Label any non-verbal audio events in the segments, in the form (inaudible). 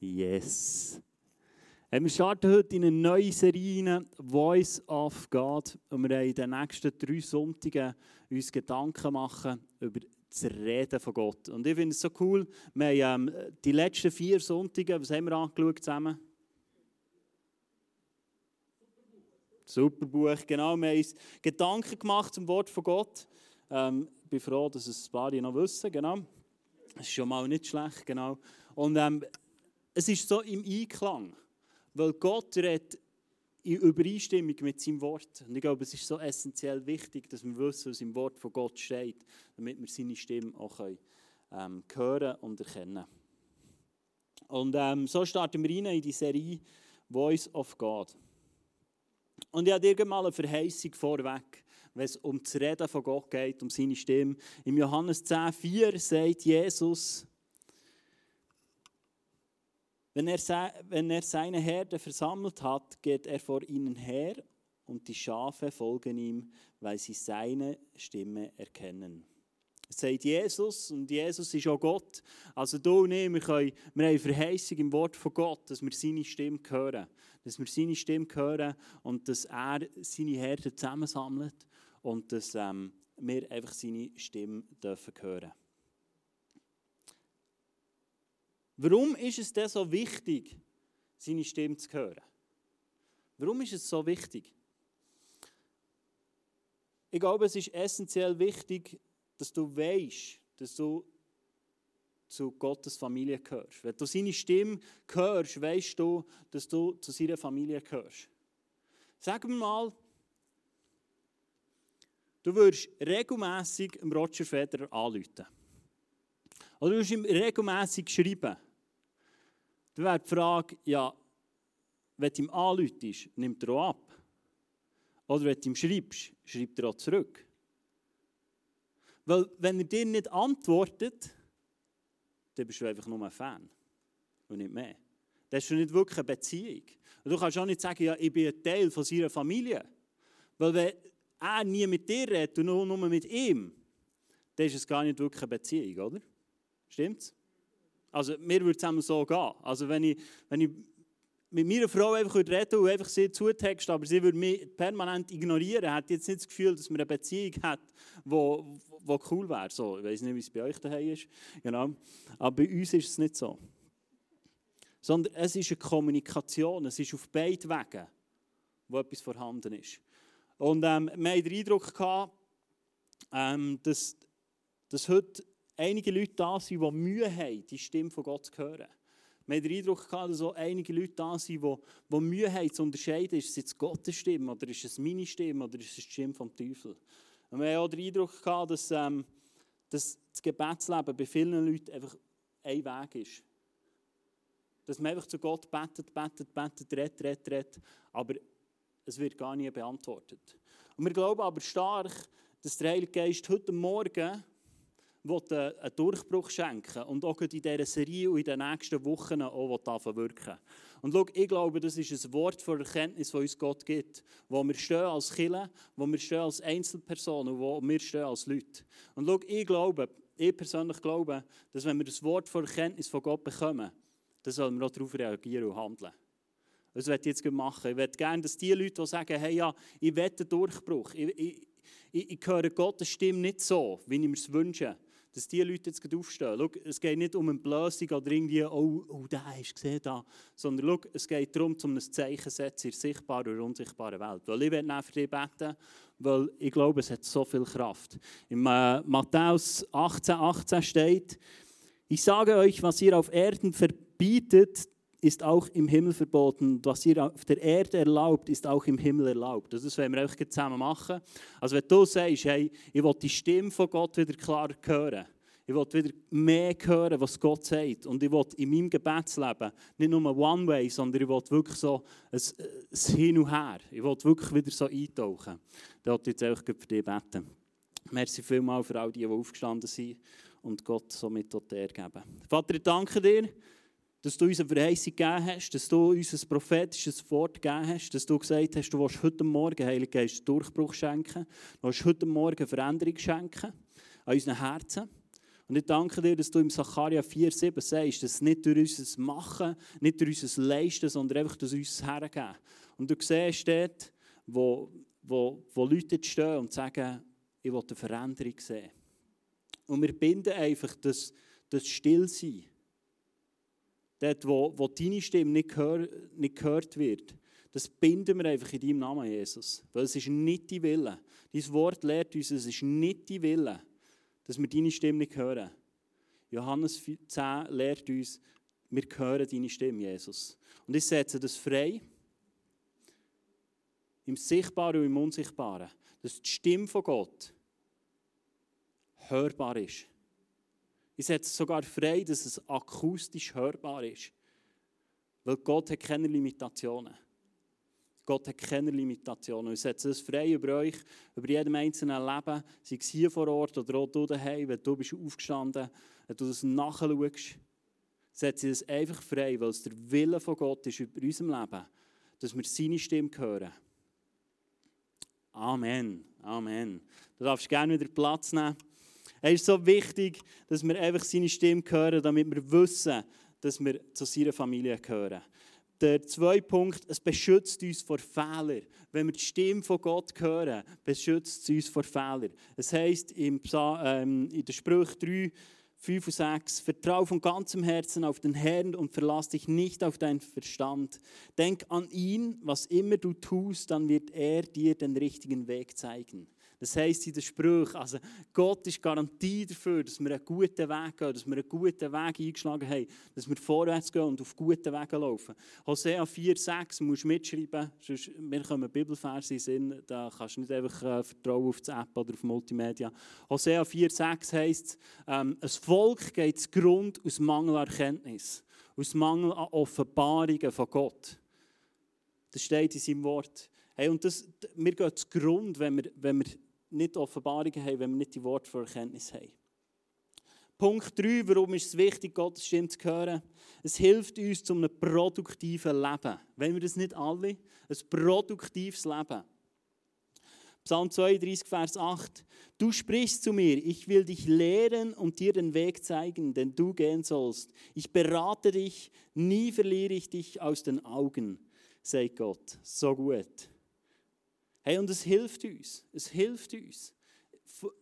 Yes. Wir starten heute in eine neue Serie, Voice of God. Und wir haben in den nächsten drei Sonntagen uns Gedanken machen über das Reden von Gott. Und ich finde es so cool, wir haben ähm, die letzten vier Sonntage, was haben wir angeschaut zusammen? Superbuch, genau. Wir haben uns Gedanken gemacht zum Wort von Gott. Ähm, ich bin froh, dass es ein paar noch wissen, genau. Das ist schon mal nicht schlecht, genau. Und ähm, es ist so im Einklang, weil Gott redet in Übereinstimmung mit seinem Wort. Und ich glaube, es ist so essentiell wichtig, dass wir wissen, was im Wort von Gott steht, damit wir seine Stimme auch können, ähm, hören und erkennen Und ähm, so starten wir rein in die Serie Voice of God. Und ich habe mal eine Verheißung vorweg, wenn es um das Reden von Gott geht, um seine Stimme. Im Johannes 10,4 sagt Jesus, wenn er, wenn er seine Herde versammelt hat, geht er vor ihnen her und die Schafe folgen ihm, weil sie seine Stimme erkennen. Das sagt Jesus und Jesus ist auch Gott. Also du und ich, wir, können, wir haben Verheißung im Wort von Gott, dass wir seine Stimme hören. Dass wir seine Stimme hören und dass er seine Herde zusammensammelt und dass ähm, wir einfach seine Stimme dürfen hören Warum ist es denn so wichtig, seine Stimme zu hören? Warum ist es so wichtig? Ich glaube, es ist essentiell wichtig, dass du weißt, dass du zu Gottes Familie gehörst. Wenn du seine Stimme hörst, weißt du, dass du zu seiner Familie gehörst. Sag mir mal, du würdest regelmäßig Roger Federer anrufen. Oder du würdest ihm regelmäßig schreiben. Dann wäre die Frage, ja, wenn du ihm anläutest, nimmt er auch ab. Oder wenn du ihm schreibst, schreibt er auch zurück. Weil, wenn er dir nicht antwortet, dann bist du einfach nur ein Fan und nicht mehr. Das ist nicht wirklich eine Beziehung. Und du kannst auch nicht sagen, ja, ich bin ein Teil von seiner Familie. Weil wenn er nie mit dir redet und nur, nur mit ihm, dann ist es gar nicht wirklich eine Beziehung, oder? Stimmt's? Also mir würde es so gehen. Also wenn ich, wenn ich mit meiner Frau einfach reden und einfach sie zutexten, aber sie würde mich permanent ignorieren, hätte jetzt nicht das Gefühl, dass man eine Beziehung hat, wo, wo cool wäre. So, ich weiß nicht, wie es bei euch daheim ist. Genau. Aber bei uns ist es nicht so. Sondern es ist eine Kommunikation, es ist auf beiden Wegen, wo etwas vorhanden ist. Und ähm, wir hatten den Eindruck, gehabt, ähm, dass, dass heute einige Leute da sind, die Mühe haben, die Stimme von Gott zu hören. Wir haben den Eindruck gehabt, dass auch einige Leute da sind, die, die Mühe haben zu unterscheiden, ist es jetzt Gottes Stimme oder ist es meine Stimme oder ist es die Stimme vom Teufel. Und wir haben auch den Eindruck gehabt, dass, ähm, dass das Gebetsleben bei vielen Leuten einfach ein Weg ist. Dass man einfach zu Gott betet, betet, betet, redet, redet, redet, aber es wird gar nie beantwortet. Und wir glauben aber stark, dass der Heilige Geist heute Morgen einen Durchbruch schenken und auch in dieser Serie und in den nächsten Wochen auch wirken Und schau, ich glaube, das ist ein Wort von Erkenntnis, das uns Gott gibt, wo wir stehen als Killer, wo wir stehen als Einzelpersonen, wo wir stehen als Leute. Und schau, ich glaube, ich persönlich glaube, dass wenn wir das Wort von Erkenntnis von Gott bekommen, dann sollen wir auch darauf reagieren und handeln. Das werde ich jetzt machen. Ich möchte gerne, dass die Leute, die sagen, hey, ja, ich will einen Durchbruch, ich, ich, ich, ich höre Gottes Stimme nicht so, wie ich mir es wünsche, dass die Leute jetzt aufstehen. Schau, es geht nicht um eine Blößung oder irgendwie, oh, oh da du gesehen, da. Sondern schau, es geht darum, um ein Zeichen zu setzen in der sichtbaren oder unsichtbaren Welt. Weil ich werde für dich beten, weil ich glaube, es hat so viel Kraft. In äh, Matthäus 18, 18 steht, ich sage euch, was ihr auf Erden verbietet, ist auch im Himmel verboten. Was ihr auf der Erde erlaubt, ist auch im Himmel erlaubt. Das werden wir auch zusammen machen. Also wenn du sagst, hey, ich will die Stimme von Gott wieder klar hören, ich will wieder mehr hören, was Gott sagt. Und ich will in meinem Gebetsleben nicht nur One Way, sondern ich will wirklich so ein, ein Hin und Her. Ich will wirklich wieder so eintauchen. Da wollte ich jetzt auch für dich beten. Merci vielmals für all die, die aufgestanden sind und Gott somit geben. Vater, ich danke dir dass du uns eine Verheißung gegeben hast, dass du uns ein prophetisches Wort gegeben hast, dass du gesagt hast, du willst heute Morgen, Heilige Geist, Durchbruch schenken, du willst heute Morgen Veränderung schenken an unseren Herzen. Und ich danke dir, dass du im Sacharja 4,7 sagst, dass nicht durch unser Machen, nicht durch unser Leisten, sondern einfach durch uns hergeben. Und du siehst dort, wo, wo, wo Leute stehen und sagen, ich will eine Veränderung sehen. Und wir binden einfach das, das Stillsein. Dort, wo, wo deine Stimme nicht, gehör, nicht gehört wird, das binden wir einfach in deinem Namen, Jesus. Weil es ist nicht die Wille. Dein Wort lehrt uns, es ist nicht die Wille, dass wir deine Stimme nicht hören. Johannes 10 lehrt uns, wir hören deine Stimme, Jesus. Und ich setze das frei, im Sichtbaren und im Unsichtbaren, dass die Stimme von Gott hörbar ist. Ich setze sogar frei, dass es akustisch hörbar ist. Weil Gott hat keine Limitationen. Gott hat keine Limitationen. Ich setze es frei über euch, über jedem einzelnen Leben, sei es hier vor Ort oder auch du daheim, wenn du bist aufgestanden, wenn du das nachschaust, setze es einfach frei, weil es der Wille von Gott ist über unserem Leben, dass wir seine Stimme hören. Amen. Amen. Du darfst gerne wieder Platz nehmen. Es ist so wichtig, dass wir einfach seine Stimme hören, damit wir wissen, dass wir zu seiner Familie gehören. Der zweite Punkt, es beschützt uns vor Fehlern. Wenn wir die Stimme von Gott hören, beschützt es uns vor Fehlern. Es heisst im ähm, in der Sprüche 3, 5 und 6, vertrau von ganzem Herzen auf den Herrn und verlass dich nicht auf deinen Verstand. Denk an ihn, was immer du tust, dann wird er dir den richtigen Weg zeigen. Das heisst in den Sprüchen, also Gott ist Garantie dafür, dass wir einen guten Weg gehen, dass wir einen guten Weg eingeschlagen haben, dass wir vorwärts gehen und auf guten Wegen laufen. Hosea 4,6 musst du mitschreiben, sonst wir kommen Bibelverse in Sinn, da kannst du nicht einfach äh, vertrauen auf die App oder auf Multimedia. Hosea 4,6 heisst, ähm, ein Volk geht zu Grund aus Mangel an Erkenntnis, aus Mangel an Offenbarungen von Gott. Das steht in seinem Wort. Hey, und das, wir gehen zu Grund, wenn wir, wenn wir nicht Offenbarungen haben, wenn wir nicht die Worte für Erkenntnis haben. Punkt 3, warum ist es wichtig, Gottes Stimme zu hören? Es hilft uns zu einem produktiven Leben. Wenn wir das nicht alle, ein produktives Leben. Psalm 32, Vers 8. Du sprichst zu mir, ich will dich lehren und dir den Weg zeigen, den du gehen sollst. Ich berate dich, nie verliere ich dich aus den Augen, sagt Gott. So gut. Hey, und es hilft uns. Es hilft uns,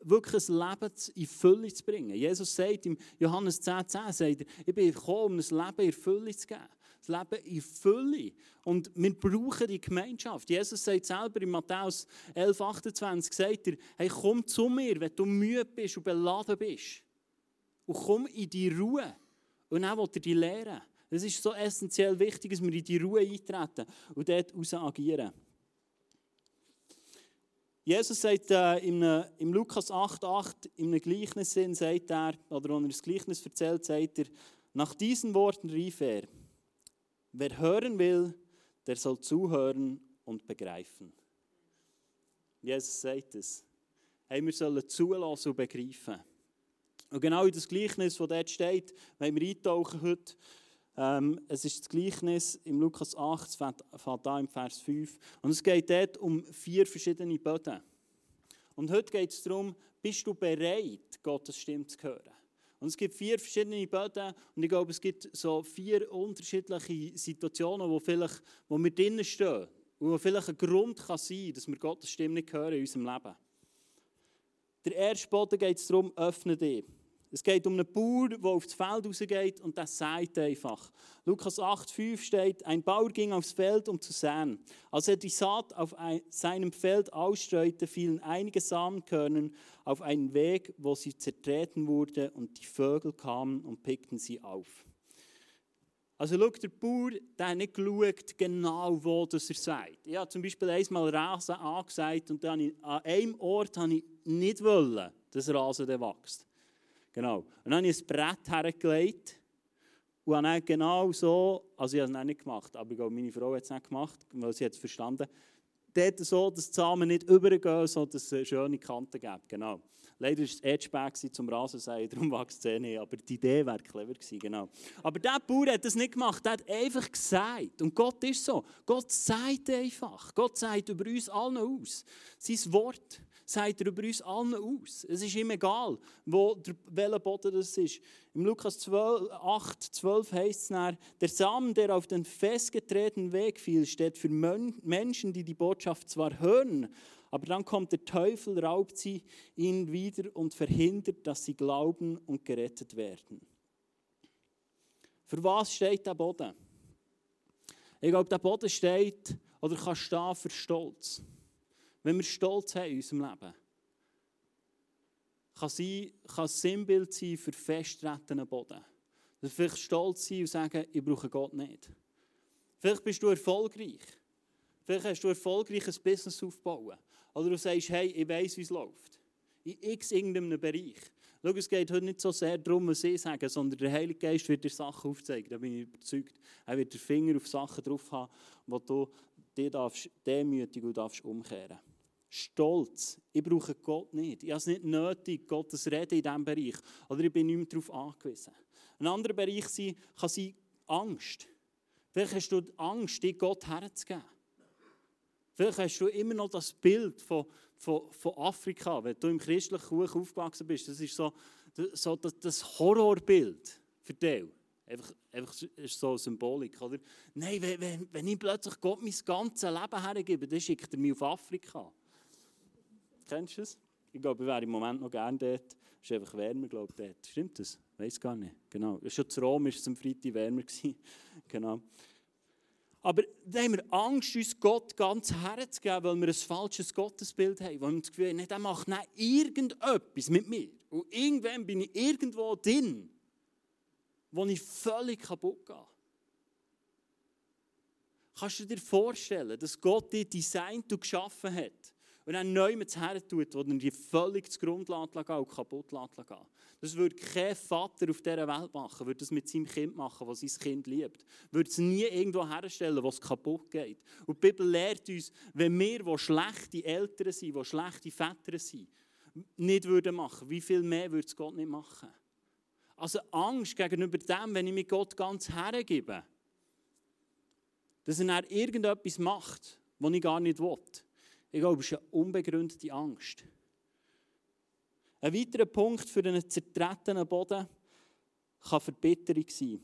wirklich ein Leben in Fülle zu bringen. Jesus sagt im Johannes 10,10, 10, sagt er, ich bin gekommen, um ein Leben in Fülle zu geben. Das Leben in Fülle. Und wir brauchen die Gemeinschaft. Jesus sagt selber in Matthäus 11,28, sagt er, hey, komm zu mir, wenn du müde bist und beladen bist. Und komm in die Ruhe. Und dann will er dich lehren. Es ist so essentiell wichtig, dass wir in die Ruhe eintreten und dort raus agieren. Jesus sagt äh, im, im Lukas 8,8, im Gleichnis sagt er, oder wenn er das Gleichnis erzählt, sagt er, nach diesen Worten rief er, wer hören will, der soll zuhören und begreifen. Jesus sagt es. Hey, wir sollen zulassen und begreifen. Und genau in das Gleichnis, das dort steht, wenn wir eintauchen heute, ähm, es ist das Gleichnis im Lukas 8, es fängt im Vers 5. Und es geht dort um vier verschiedene Böden. Und heute geht es darum, bist du bereit, Gottes Stimme zu hören? Und es gibt vier verschiedene Böden und ich glaube, es gibt so vier unterschiedliche Situationen, wo, vielleicht, wo wir drinnen stehen und wo vielleicht ein Grund kann sein dass wir Gottes Stimme nicht hören in unserem Leben. Der erste Boden geht es darum, öffne dich. Es geht um einen Bauer, der aufs Feld rausgeht und der sagt einfach. Lukas 8,5 steht, ein Bauer ging aufs Feld, um zu säen. Als er die Saat auf seinem Feld ausstreute, fielen einige Samenkörner auf einen Weg, wo sie zertreten wurde und die Vögel kamen und pickten sie auf. Also schau, der Bauer der hat nicht geschaut, genau wo das er sagt. Ich habe zum Beispiel einmal Rasen angesagt und dann an einem Ort habe ich nicht wollen, dass Rasen wächst. Genau. Und dann habe ich ein Brett hergelegt und habe dann genau so, also ich habe es nicht gemacht, aber ich glaube, meine Frau hat es nicht gemacht, weil sie es verstanden dort so, dass die Samen nicht übergehen, sondern dass es schöne Kanten gibt. Genau. Leider war es Edgeback zum Rasensäen, darum wächst es eh nicht. Aber die Idee wäre clever gewesen, genau. Aber der Bauer hat das nicht gemacht, er hat einfach gesagt. Und Gott ist so. Gott sagt einfach. Gott sagt über uns allen aus. Sein Wort sagt er über uns allen aus. Es ist ihm egal, wo der, welcher Boden das ist. Im Lukas 12, 8, 12 heißt es dann, der Samen, der auf den festgetretenen Weg fiel, steht für Menschen, die die Botschaft zwar hören, aber dann kommt der Teufel, raubt sie ihnen wieder und verhindert, dass sie glauben und gerettet werden. Für was steht der Boden? Ich glaube, der Boden steht oder kann stehen für Stolz. Wenn wir Stolz haben in unserem Leben, kann, sein, kann Sinnbild sein für festtretenden Boden. Dass vielleicht stolz sein und sagen, ich brauche Gott nicht. Vielleicht bist du erfolgreich. Vielleicht hast du erfolgreich ein Business aufbauen. Oder du sagst, hey, ich weiß, wie es läuft. In x irgendeinem Bereich. Schau, es geht heute nicht so sehr darum, was ich sage, sondern der Heilige Geist wird dir Sachen aufzeigen. Da bin ich überzeugt. Er wird den Finger auf Sachen drauf haben, wo du dir demütig und darfst umkehren. Stolz. Ich brauche Gott nicht. Ich habe es nicht nötig, Gottes Reden in diesem Bereich. Oder ich bin nicht mehr darauf angewiesen. Ein anderer Bereich sein, kann sein Angst. Vielleicht hast du Angst, dich Gott herzugeben. Vielleicht hast du immer noch das Bild von, von, von Afrika, wenn du im christlichen Kuchen aufgewachsen bist. Das ist so, so das, das Horrorbild für dich. Einfach, einfach so eine Symbolik. Oder? Nein, wenn, wenn ich plötzlich Gott mein ganzes Leben hergebe, dann schickt er mich auf Afrika. Kennst du das? Ich glaube, ich wäre im Moment noch gerne dort. Es ist einfach wärmer, glaube ich, dort. Stimmt das? Ich weiß gar nicht. Genau. Schon zu Rom war es am Freitag wärmer. (laughs) genau. Aber da haben wir Angst, uns Gott ganz herzugeben, weil wir ein falsches Gottesbild haben. Weil wir das Gefühl haben, der macht nicht irgendetwas mit mir. Und irgendwann bin ich irgendwo drin, wo ich völlig kaputt gehe. Kannst du dir vorstellen, dass Gott dich designt und geschaffen hat und dann neu mit her tut, wo die völlig zugrunde lässt und kaputt lässt das würde kein Vater auf dieser Welt machen, würde das mit seinem Kind machen, das sein Kind liebt. Würde es nie irgendwo herstellen, wo es kaputt geht. Und die Bibel lehrt uns, wenn wir, die schlechte Eltern sind, die schlechte Väter sind, nicht würden machen, wie viel mehr würde es Gott nicht machen? Also Angst gegenüber dem, wenn ich mich Gott ganz hergebe, dass er dann irgendetwas macht, was ich gar nicht will. Ich glaube, es ist eine unbegründete Angst. Ein weiterer Punkt für einen zertretenen Boden kann Verbitterung sein.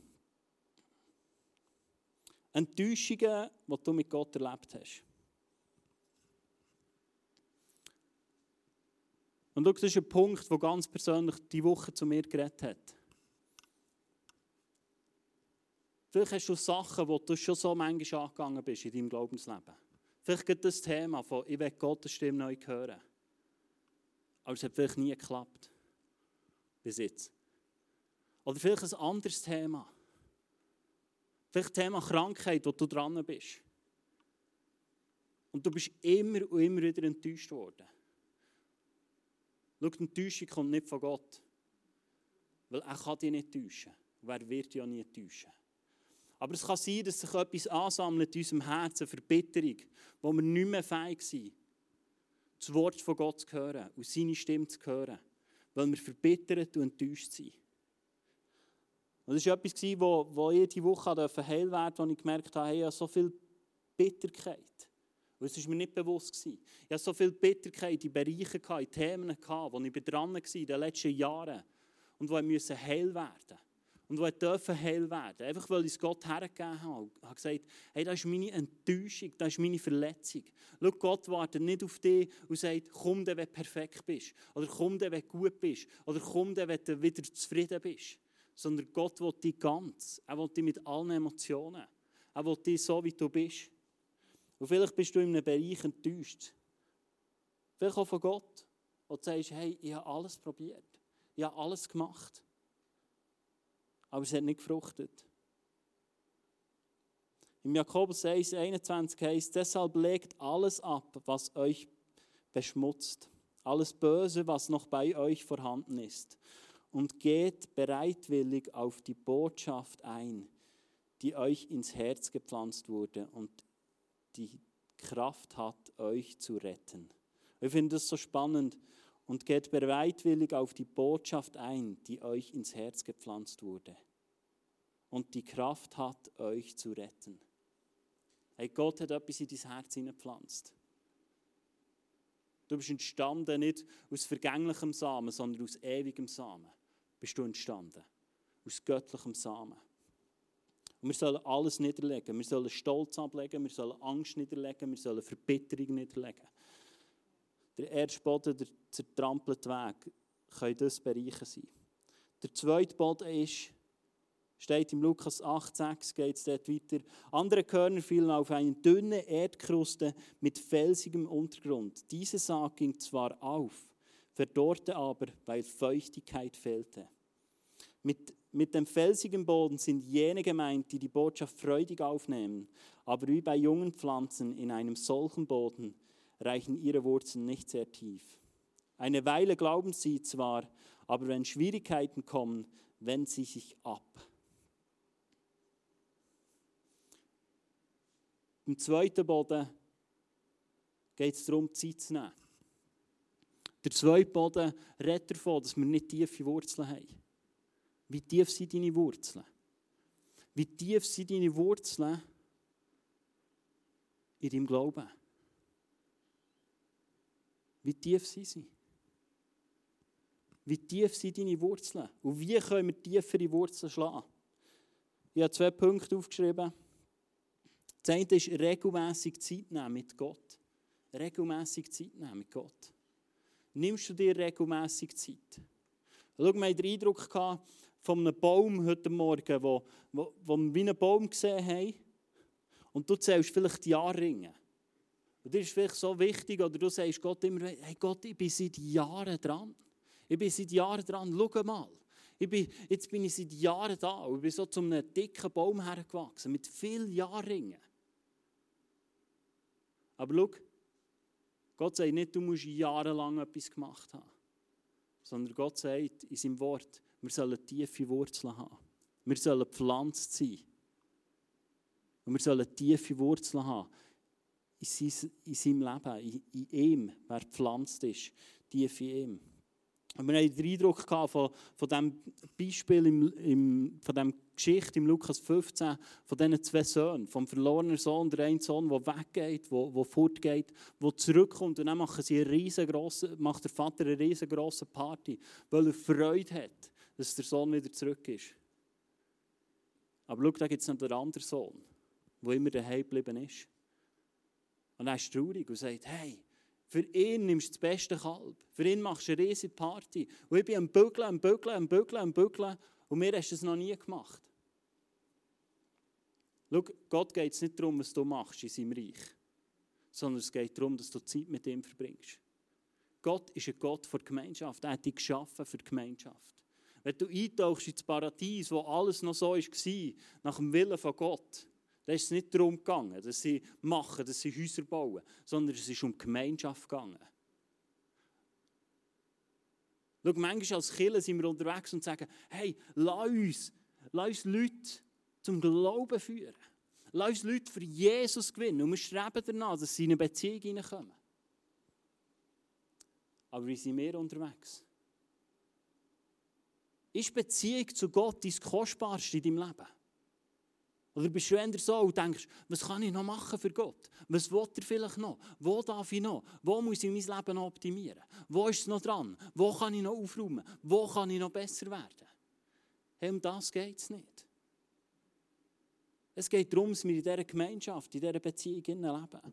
Enttäuschungen, die du mit Gott erlebt hast. Und das ist ein Punkt, der ganz persönlich die Woche zu mir geredet hat. Vielleicht hast du Sachen, wo du schon so manchmal angegangen bist in deinem Glaubensleben. Vielleicht es das Thema von, ich will Gottes Stimme neu hören aber es hat vielleicht nie geklappt. Bis jetzt. Oder vielleicht ein anderes Thema. Vielleicht Thema Krankheit, wo du dran bist. Und du bist immer und immer wieder enttäuscht worden. Schau, die Enttäuschung kommt nicht von Gott. Weil er kann dich nicht täuschen. Wer wird dich ja nie täuschen? Aber es kann sein, dass sich etwas ansammelt in unserem Herzen, Verbitterung, wo wir nicht mehr fähig sind, das Wort von Gott zu hören und seine Stimme zu hören, weil wir verbittert und enttäuscht sind. Und das war etwas, wo, wo ich Woche heil werden durfte, wo ich gemerkt habe, hey, ich habe so viel Bitterkeit. Und es war mir nicht bewusst. Gewesen. Ich hatte so viel Bitterkeit in Bereichen, in Themen, wo ich dran war in den letzten Jahren und wo ich heil werden musste und die dürfen heil werden. Einfach weil ich es Gott hergegeben habe. Ich habe gesagt, hey, das ist meine Enttäuschung, das ist meine Verletzung. Schau, Gott wartet nicht auf dich und sagt, komm, wenn du perfekt bist. Oder komm, wenn du gut bist. Oder komm, wenn du wieder zufrieden bist. Sondern Gott will dich ganz. Er will dich mit allen Emotionen. Er will dich so, wie du bist. Und vielleicht bist du in einem Bereich enttäuscht. Vielleicht auch von Gott. Und du sagst, hey, ich habe alles probiert. Ich habe alles gemacht aber es hat nicht gefruchtet. Im Jakobus 1, 21 heißt, deshalb legt alles ab, was euch beschmutzt, alles Böse, was noch bei euch vorhanden ist, und geht bereitwillig auf die Botschaft ein, die euch ins Herz gepflanzt wurde und die Kraft hat, euch zu retten. Ich finde das so spannend und geht bereitwillig auf die Botschaft ein, die euch ins Herz gepflanzt wurde und die Kraft hat, euch zu retten. Hey, Gott hat etwas in dein Herz hineingepflanzt. Du bist entstanden nicht aus vergänglichem Samen, sondern aus ewigem Samen. Bist du entstanden. Aus göttlichem Samen. Und wir sollen alles niederlegen. Wir sollen Stolz ablegen, wir sollen Angst niederlegen, wir sollen Verbitterung niederlegen. Der erste Boden, der zertrampelte Weg, können das Bereiche sein. Der zweite Boden ist, steht im Lukas 8,6 geht es dort weiter. Andere Körner fielen auf eine dünne Erdkruste mit felsigem Untergrund. Diese Saat ging zwar auf, verdorrte aber, weil Feuchtigkeit fehlte. Mit, mit dem felsigen Boden sind jene gemeint, die die Botschaft freudig aufnehmen, aber wie bei jungen Pflanzen in einem solchen Boden reichen ihre Wurzeln nicht sehr tief. Eine Weile glauben sie zwar, aber wenn Schwierigkeiten kommen, wenden sie sich ab. Im zweiten Boden geht es darum, Zeit zu nehmen. Der zweite Boden redet davon, dass wir nicht tiefe Wurzeln haben. Wie tief sind deine Wurzeln? Wie tief sind deine Wurzeln in deinem Glauben? Wie tief sind sie? Wie tief sind deine Wurzeln? Und wie können wir tiefere Wurzeln schlagen? Ich habe zwei Punkte aufgeschrieben. Das eine ist regelmäßig Zeit nehmen mit Gott. Regelmäßig Zeit nehmen mit Gott. Nimmst du dir regelmäßig Zeit? Schau, wir hatten den Eindruck, von einem Baum heute Morgen, wo, wo, wo wir wie einen Baum gesehen haben. Und du zählst vielleicht die Jahrringe. Und das ist vielleicht so wichtig, oder du sagst Gott immer, hey Gott, ich bin seit Jahren dran. Ich bin seit Jahren dran, schau mal. Ich bin, jetzt bin ich seit Jahren da und ich bin so zu einem dicken Baum hergewachsen, mit vielen Jahrringen. Aber schau, Gott sagt nicht, du musst jahrelang etwas gemacht haben. Sondern Gott sagt in seinem Wort, wir sollen tiefe Wurzeln haben. Wir sollen gepflanzt sein. Und wir sollen tiefe Wurzeln haben in, seinem Leben, in, in ihm, wer gepflanzt ist, tief in ihm. Und wir hatten den Eindruck von, von diesem Beispiel, im, im, von dieser Geschichte im Lukas 15, von diesen zwei Söhnen, vom verlorenen Sohn, der eine Sohn, der weggeht, der, der fortgeht, der zurückkommt und dann machen sie eine macht der Vater eine riesengroße Party, weil er Freude hat dass der Sohn wieder zurück ist. Aber schau, da gibt es noch den anderen Sohn, der immer daheim geblieben ist. Und er ist traurig und sagt, hey, für ihn nimmst du das beste Kalb. Für ihn machst du eine riesige Party. Und ich bin am Bügeln, am Bügeln, am Bügeln, am Bügeln. Und mir hast du es noch nie gemacht. Schau, Gott geht es nicht darum, was du machst in seinem Reich. Sondern es geht darum, dass du Zeit mit ihm verbringst. Gott ist ein Gott für die Gemeinschaft. Er hat dich geschaffen für die Gemeinschaft. Wenn du eintauchst ins Paradies, wo alles noch so war, nach dem Willen von Gott, dann ist es nicht darum gegangen, dass sie machen, dass sie Häuser bauen, sondern es ist um Gemeinschaft gegangen. Schau, manchmal als Kirche sind wir unterwegs und sagen, hey, lass uns, lass uns Leute zum Glauben führen. Lass uns Leute für Jesus gewinnen. Und wir streben danach, dass sie in eine Beziehung hineinkommen. Aber wie sind wir unterwegs? Ist Beziehung zu Gott dein Kostbarste in deinem Leben? Oder bist du eher so und denkst, was kann ich noch machen für Gott? Was will er vielleicht noch? Wo darf ich noch? Wo muss ich mein Leben noch optimieren? Wo ist es noch dran? Wo kann ich noch aufräumen? Wo kann ich noch besser werden? Hey, um das geht es nicht. Es geht darum, dass wir in dieser Gemeinschaft, in dieser Beziehung leben.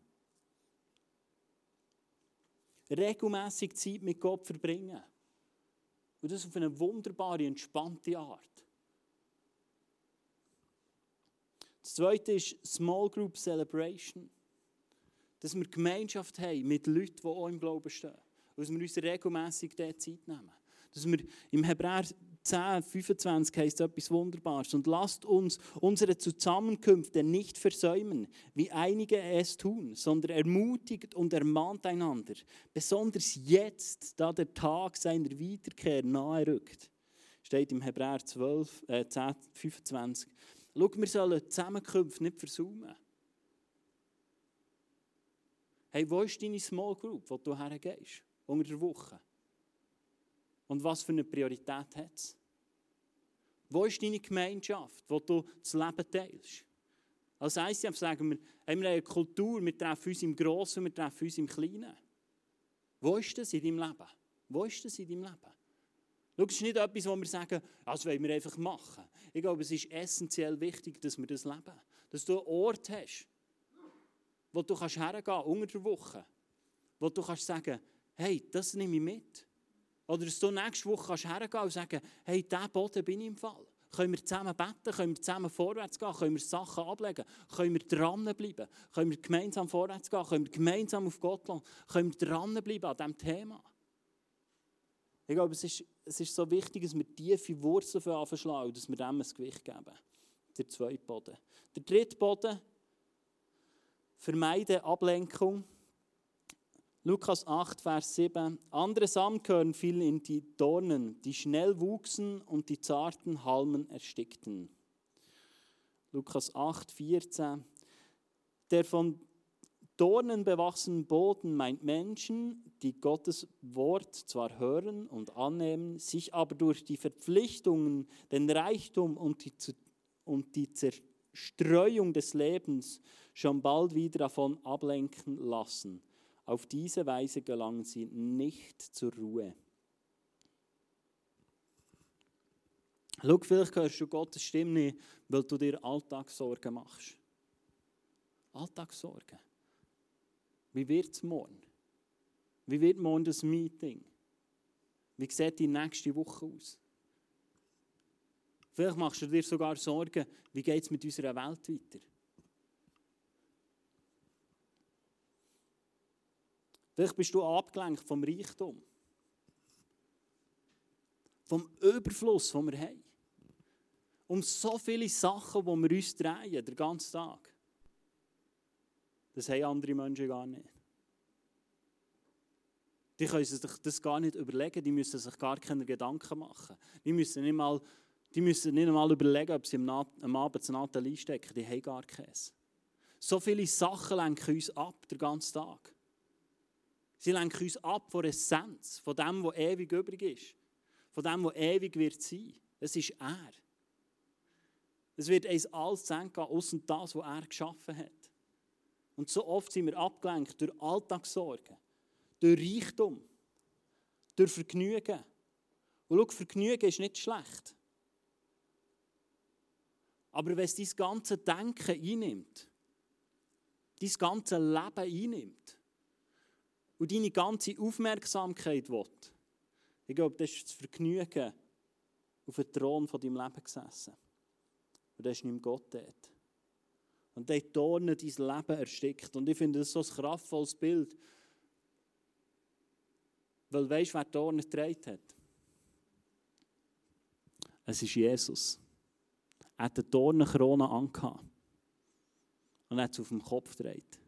Regelmässig Zeit mit Gott verbringen. Und das auf eine wunderbare, entspannte Art. Das zweite ist Small Group Celebration. Dass wir Gemeinschaft haben mit Leuten, die auch im Glauben stehen. Und dass wir uns regelmässig diese Zeit nehmen. Dass wir im Hebräer 10, 25 heißt etwas Wunderbares. Und lasst uns unsere Zusammenkünfte nicht versäumen, wie einige es tun, sondern ermutigt und ermahnt einander. Besonders jetzt, da der Tag seiner Wiederkehr nahe rückt. Steht im Hebräer 12, äh, 10, 25. Schau, wir sollen Zusammenkünfte nicht versäumen. Hey, wo ist deine Small Group, wo du hergehst? Unter der Woche. Und was für eine Priorität hat es? Wo ist deine Gemeinschaft, wo du das Leben teilst? Als ICF sagen wir, haben wir eine Kultur, wir treffen uns im Grossen, wir treffen uns im Kleinen. Wo ist das in deinem Leben? Wo ist das in deinem Leben? Schau, es ist nicht etwas, wo wir sagen, das wollen wir einfach machen. Ich glaube, es ist essentiell wichtig, dass wir das leben. Dass du einen Ort hast, wo du kannst hergehen unter der Woche. Wo du kannst sagen, hey, das nehme ich mit. Oder dass du nächste Woche kannst hergehen und sagen, hey, dieser Boden bin ich im Fall. Können wir zusammen beten? Können wir zusammen vorwärts gehen? Können wir Sachen ablegen? Können wir dranbleiben? Können wir gemeinsam vorwärts gehen? Können wir gemeinsam auf Gott lassen? Können wir dranbleiben an diesem Thema? Ich glaube, es ist, es ist so wichtig, dass wir tiefe Wurzeln für anschlagen dass wir dem ein Gewicht geben. Der zweite Boden. Der dritte Boden, vermeide Ablenkung. Lukas 8, Vers 7. Andere Samenkörner fielen in die Dornen, die schnell wuchsen und die zarten Halmen erstickten. Lukas 8, 14. Der von Dornen bewachsenen Boden meint Menschen, die Gottes Wort zwar hören und annehmen, sich aber durch die Verpflichtungen, den Reichtum und die, und die Zerstreuung des Lebens schon bald wieder davon ablenken lassen auf diese Weise gelangen sie nicht zur Ruhe. Schau, vielleicht hörst du Gottes Stimme weil du dir Alltagssorgen machst. Alltagssorgen. Wie wird es morgen? Wie wird morgen das Meeting? Wie sieht die nächste Woche aus? Vielleicht machst du dir sogar Sorgen, wie geht es mit unserer Welt weiter? Vielleicht bist du abgelenkt vom Reichtum. Vom Überfluss, den wir haben. Um so viele Sachen, die wir uns drehen, den ganzen Tag. Das haben andere Menschen gar nicht. Die können sich das gar nicht überlegen, die müssen sich gar keine Gedanken machen. Die müssen nicht mal, die müssen nicht einmal überlegen, ob sie am, am Abend zu Nathalie stecken. Die haben gar keins. So viele Sachen lenken uns ab, den ganzen Tag. Sie lenken uns ab von der Essenz, von dem, was ewig übrig ist. Von dem, was ewig wird sein. Es ist er. Es wird uns alles gehen, außer das, was er geschaffen hat. Und so oft sind wir abgelenkt durch Alltagssorgen, durch Reichtum, durch Vergnügen. Und schau, Vergnügen ist nicht schlecht. Aber wenn es dein ganze Denken einnimmt, dein ganze Leben einnimmt, und deine ganze Aufmerksamkeit will, ich glaube, das ist das Vergnügen auf dem Thron von deinem Leben gesessen. Und das ist nicht Gott dort. Und der Dornen dein Leben erstickt. Und ich finde das so ein kraftvolles Bild. Weil weißt du, wer Dornen getragen hat? Es ist Jesus. Er hat eine Dornenkrone angehabt. Und er hat es auf dem Kopf gedreht.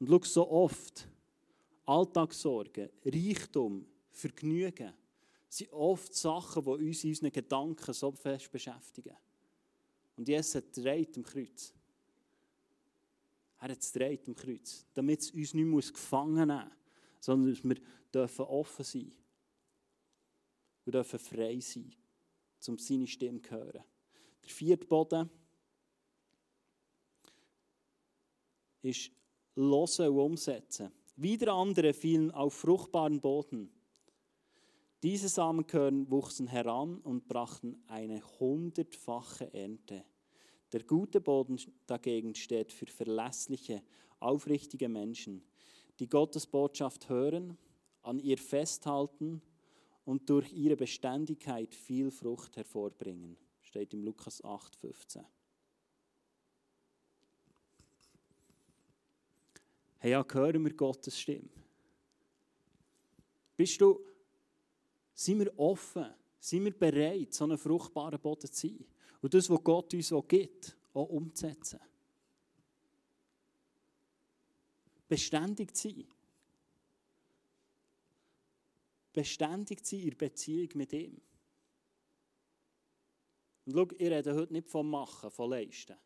Und schau, so oft Alltagssorgen, Reichtum, Vergnügen sind oft Sachen, die uns in unseren Gedanken so fest beschäftigen. Und Jesus hat dreht am Kreuz. Er hat es dreht am Kreuz, damit es uns nicht mehr gefangen nehmen muss, sondern dass wir dürfen offen sein und dürfen frei sein, um seine Stimme zu hören. Der vierte Boden ist hören und umsetzen. Wieder andere fielen auf fruchtbaren Boden. Diese Samenkörner wuchsen heran und brachten eine hundertfache Ernte. Der gute Boden dagegen steht für verlässliche, aufrichtige Menschen, die Gottes Botschaft hören, an ihr festhalten und durch ihre Beständigkeit viel Frucht hervorbringen. Steht im Lukas 8, 15. Hey, ja, hören wir Gottes Stimme? Bist du, sind wir offen, sind wir bereit, so einen fruchtbaren Boden zu sein und das, was Gott uns auch gibt, auch umzusetzen? Beständig zu sein. Beständig zu sein in der Beziehung mit ihm. Und schau, ich rede heute nicht vom Machen, von Leisten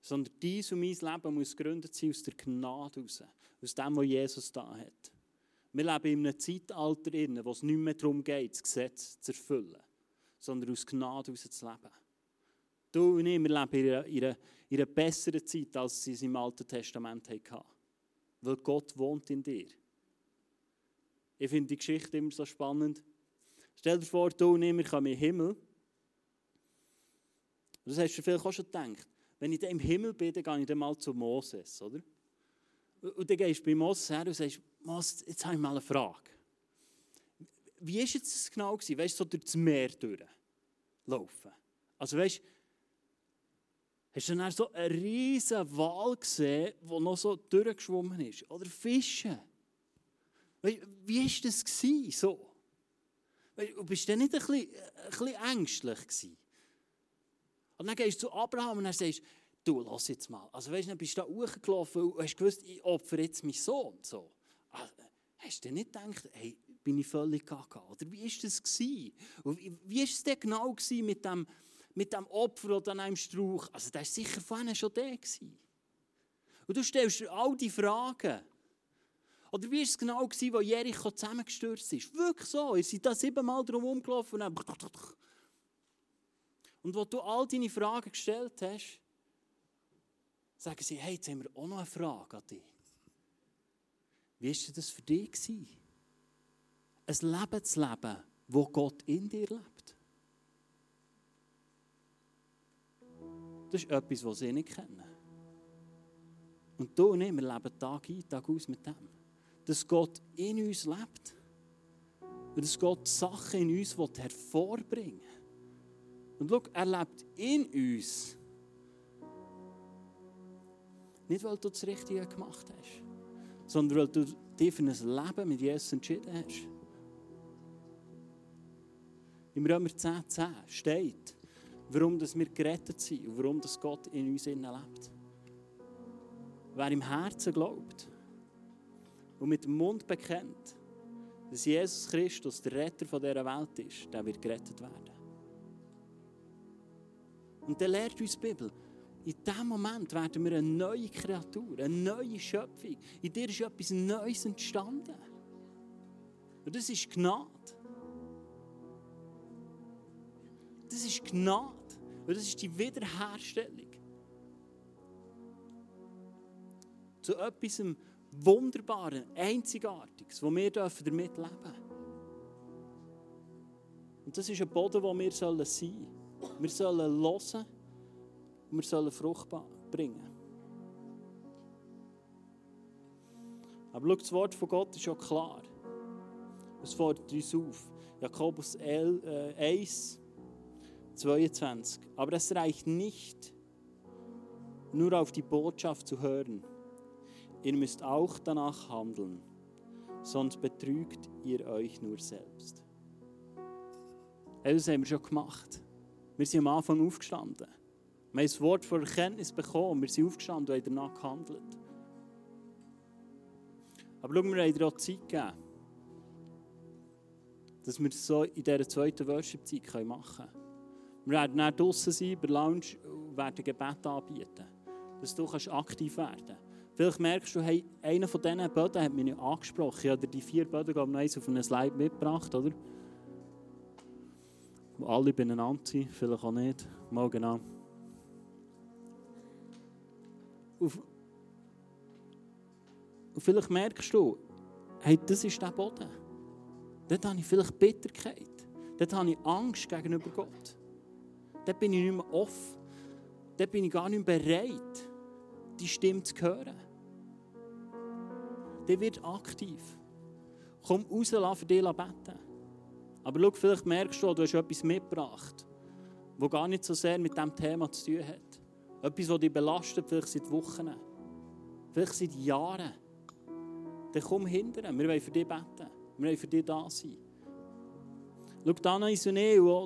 sondern dies und mein Leben muss gegründet sein aus der Gnade heraus, aus dem, was Jesus da hat. Wir leben in einem Zeitalter, wo es nicht mehr darum geht, das Gesetz zu erfüllen, sondern aus Gnade heraus zu leben. Du und ich, wir leben in einer, in einer, in einer besseren Zeit, als sie es im Alten Testament hatten. weil Gott wohnt in dir. Ich finde die Geschichte immer so spannend. Stell dir vor, du und ich, wir kommen in den Himmel. Das hast du vielleicht auch schon gedacht. Wenn ich im Himmel bin, dann gehe ich dann mal zu Moses, oder? Und dann gehst du bei Moses her und sagst, Moses, jetzt habe ich mal eine Frage. Wie war es genau? Gewesen? Weißt du, so durch das Meer durchlaufen? Also weißt du, hast du dann so einen riesen Wal gesehen, der noch so durchgeschwommen ist? Oder Fische? Weißt, wie war das? Gewesen, so? Weißt, bist du nicht ein bisschen, ein bisschen ängstlich gewesen? Und dann gehst du zu Abraham und sagst, du, lass jetzt mal. Also weißt du, dann bist du da hochgelaufen und hast gewusst, ich opfere jetzt meinen Sohn. So. Also, hast du nicht gedacht, hey, bin ich völlig gaga? Oder wie war das? Gewesen? Wie war es denn genau mit dem, mit dem Opfer oder einem Strauch? Also der war sicher vorhin schon der. Gewesen. Und du stellst dir all die Fragen. Oder wie war es genau, gewesen, als Jericho zusammengestürzt ist? Wirklich so. Ihr seid da siebenmal drum rumgelaufen und dann... Und wo du all deine Fragen gestellt hast, sagen sie, hey, jetzt haben wir auch noch eine Frage an dich. Wie war das für dich? Ein Leben zu leben, wo Gott in dir lebt. Das ist etwas, was sie nicht kennen. Und du und ich, wir leben Tag ein, Tag aus mit dem. Dass Gott in uns lebt. Und dass Gott Sachen in uns hervorbringen will. Und schau, er lebt in uns. Nicht, weil du das Richtige gemacht hast, sondern weil du dich für ein Leben mit Jesus entschieden hast. Im Römer 10, 10 steht, warum dass wir gerettet sind und warum dass Gott in uns lebt. Wer im Herzen glaubt und mit dem Mund bekennt, dass Jesus Christus der Retter dieser Welt ist, der wird gerettet werden. Und dann lehrt uns die Bibel, in diesem Moment werden wir eine neue Kreatur, eine neue Schöpfung. In dir ist etwas Neues entstanden. Und das ist Gnade. Das ist Gnade. Und das ist die Wiederherstellung. Zu etwas Wunderbaren, Einzigartiges, wo wir damit leben dürfen. Und das ist ein Boden, wo wir sein sollen. Wir sollen hören und wir sollen Frucht bringen. Aber schau, das Wort von Gott ist ja klar. Es fordert uns auf. Jakobus 1, 22. Äh, Aber es reicht nicht, nur auf die Botschaft zu hören. Ihr müsst auch danach handeln, sonst betrügt ihr euch nur selbst. Das haben wir schon gemacht. Wir sind am Anfang aufgestanden. Wir haben das Wort von Erkenntnis bekommen. Wir sind aufgestanden und haben danach gehandelt. Aber schau, wir haben dir auch Zeit gegeben, dass wir das so in dieser zweiten Worship-Zeit machen können. Wir werden dann draußen sein, bei Lounge und werden Gebet anbieten, dass du aktiv werden kannst. Vielleicht merkst du, hey, einer von diesen Böden hat mich nicht angesprochen. Ich habe die vier Böden auf einem Slide mitgebracht, oder? alle beieinander sind, vielleicht auch nicht. Mal genau. Und, vielleicht merkst du, hey, das ist der Boden. Dort habe ich vielleicht Bitterkeit. Dort habe ich Angst gegenüber Gott. Dort bin ich nicht mehr offen. Dort bin ich gar nicht mehr bereit, die Stimme zu hören. Der wird aktiv. Komm raus, lass für dich beten. Aber schau, vielleicht merkst du, du hast etwas mitgebracht, das gar nicht so sehr mit diesem Thema zu tun hat. Etwas, das dich belastet, vielleicht seit Wochen, vielleicht seit Jahren. Dann komm hinterher. Wir wollen für dich beten. Wir wollen für dich da sein. Schau, Dana und ich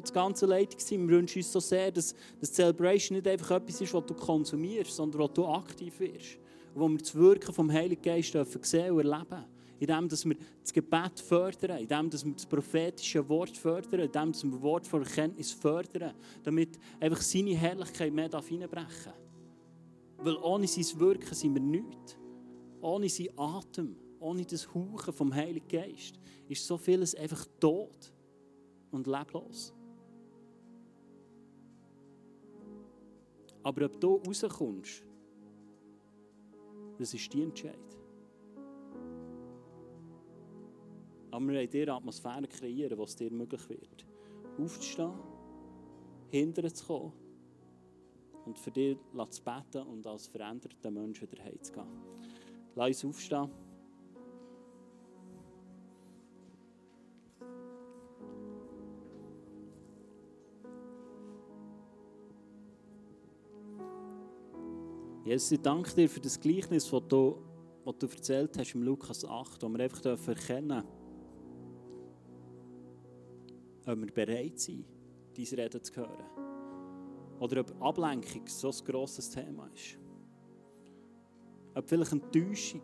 das ganze Leitungsteam wünschen uns so sehr, dass das Celebration nicht einfach etwas ist, was du konsumierst, sondern was du aktiv wirst. Und wo wir das Wirken vom Heiligen Geist dürfen sehen und erleben indem dass wir das Gebet fördern, indem dass wir das prophetische Wort fördern, indem dass wir das Wort von Erkenntnis fördern, damit einfach seine Herrlichkeit mehr hineinbrechen darf. Weil ohne sein Wirken sind wir nichts. Ohne seinen Atem, ohne das Hauchen vom Heiligen Geist ist so vieles einfach tot und leblos. Aber ob du rauskommst, das ist die Entscheidung. Aber wir wollen dir eine Atmosphäre kreieren, wo es dir möglich wird. Aufzustehen, hinterher zu kommen und für dich zu beten und als veränderter Mensch wieder heimzugehen. Lass uns aufstehen. Jesus, ich danke dir für das Gleichnis, das du, das du erzählt hast im Lukas 8, wo wir einfach erkennen ob wir bereit sind, diese Reden zu hören. Oder ob Ablenkung so ein grosses Thema ist. Ob vielleicht Enttäuschung,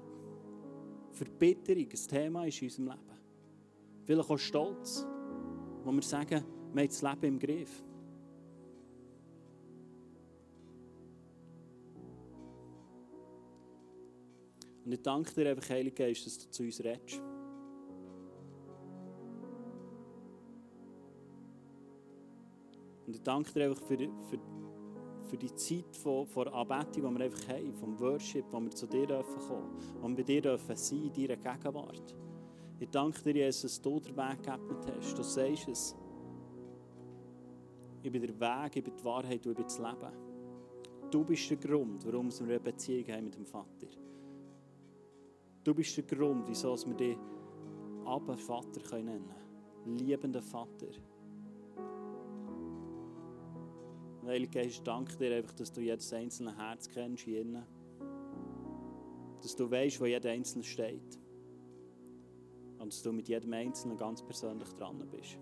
Verbitterung ein Thema ist in unserem Leben. Vielleicht auch Stolz, wo wir sagen, wir haben das Leben im Griff. Und ich danke dir einfach, Heiliger Geist, dass du zu uns redest. Und ich danke dir einfach für, für, für die Zeit von, von Anbetung, die wir einfach haben, vom Worship, wo wir zu dir dürfen kommen, wir bei dir dürfen sein, in deiner Gegenwart. Ich danke dir, Jesus, dass du den Weg geebnet hast. Du sagst es. Bin der Weg, bin die Wahrheit und bin das Leben. Du bist der Grund, warum wir eine Beziehung haben mit dem Vater. Du bist der Grund, wieso wir dich aber Vater nennen können. Liebender Vater. Heilige Geist, danke dir einfach, dass du jedes einzelne Herz kennst hier innen. Dass du weißt, wo jeder Einzelne steht. Und dass du mit jedem Einzelnen ganz persönlich dran bist.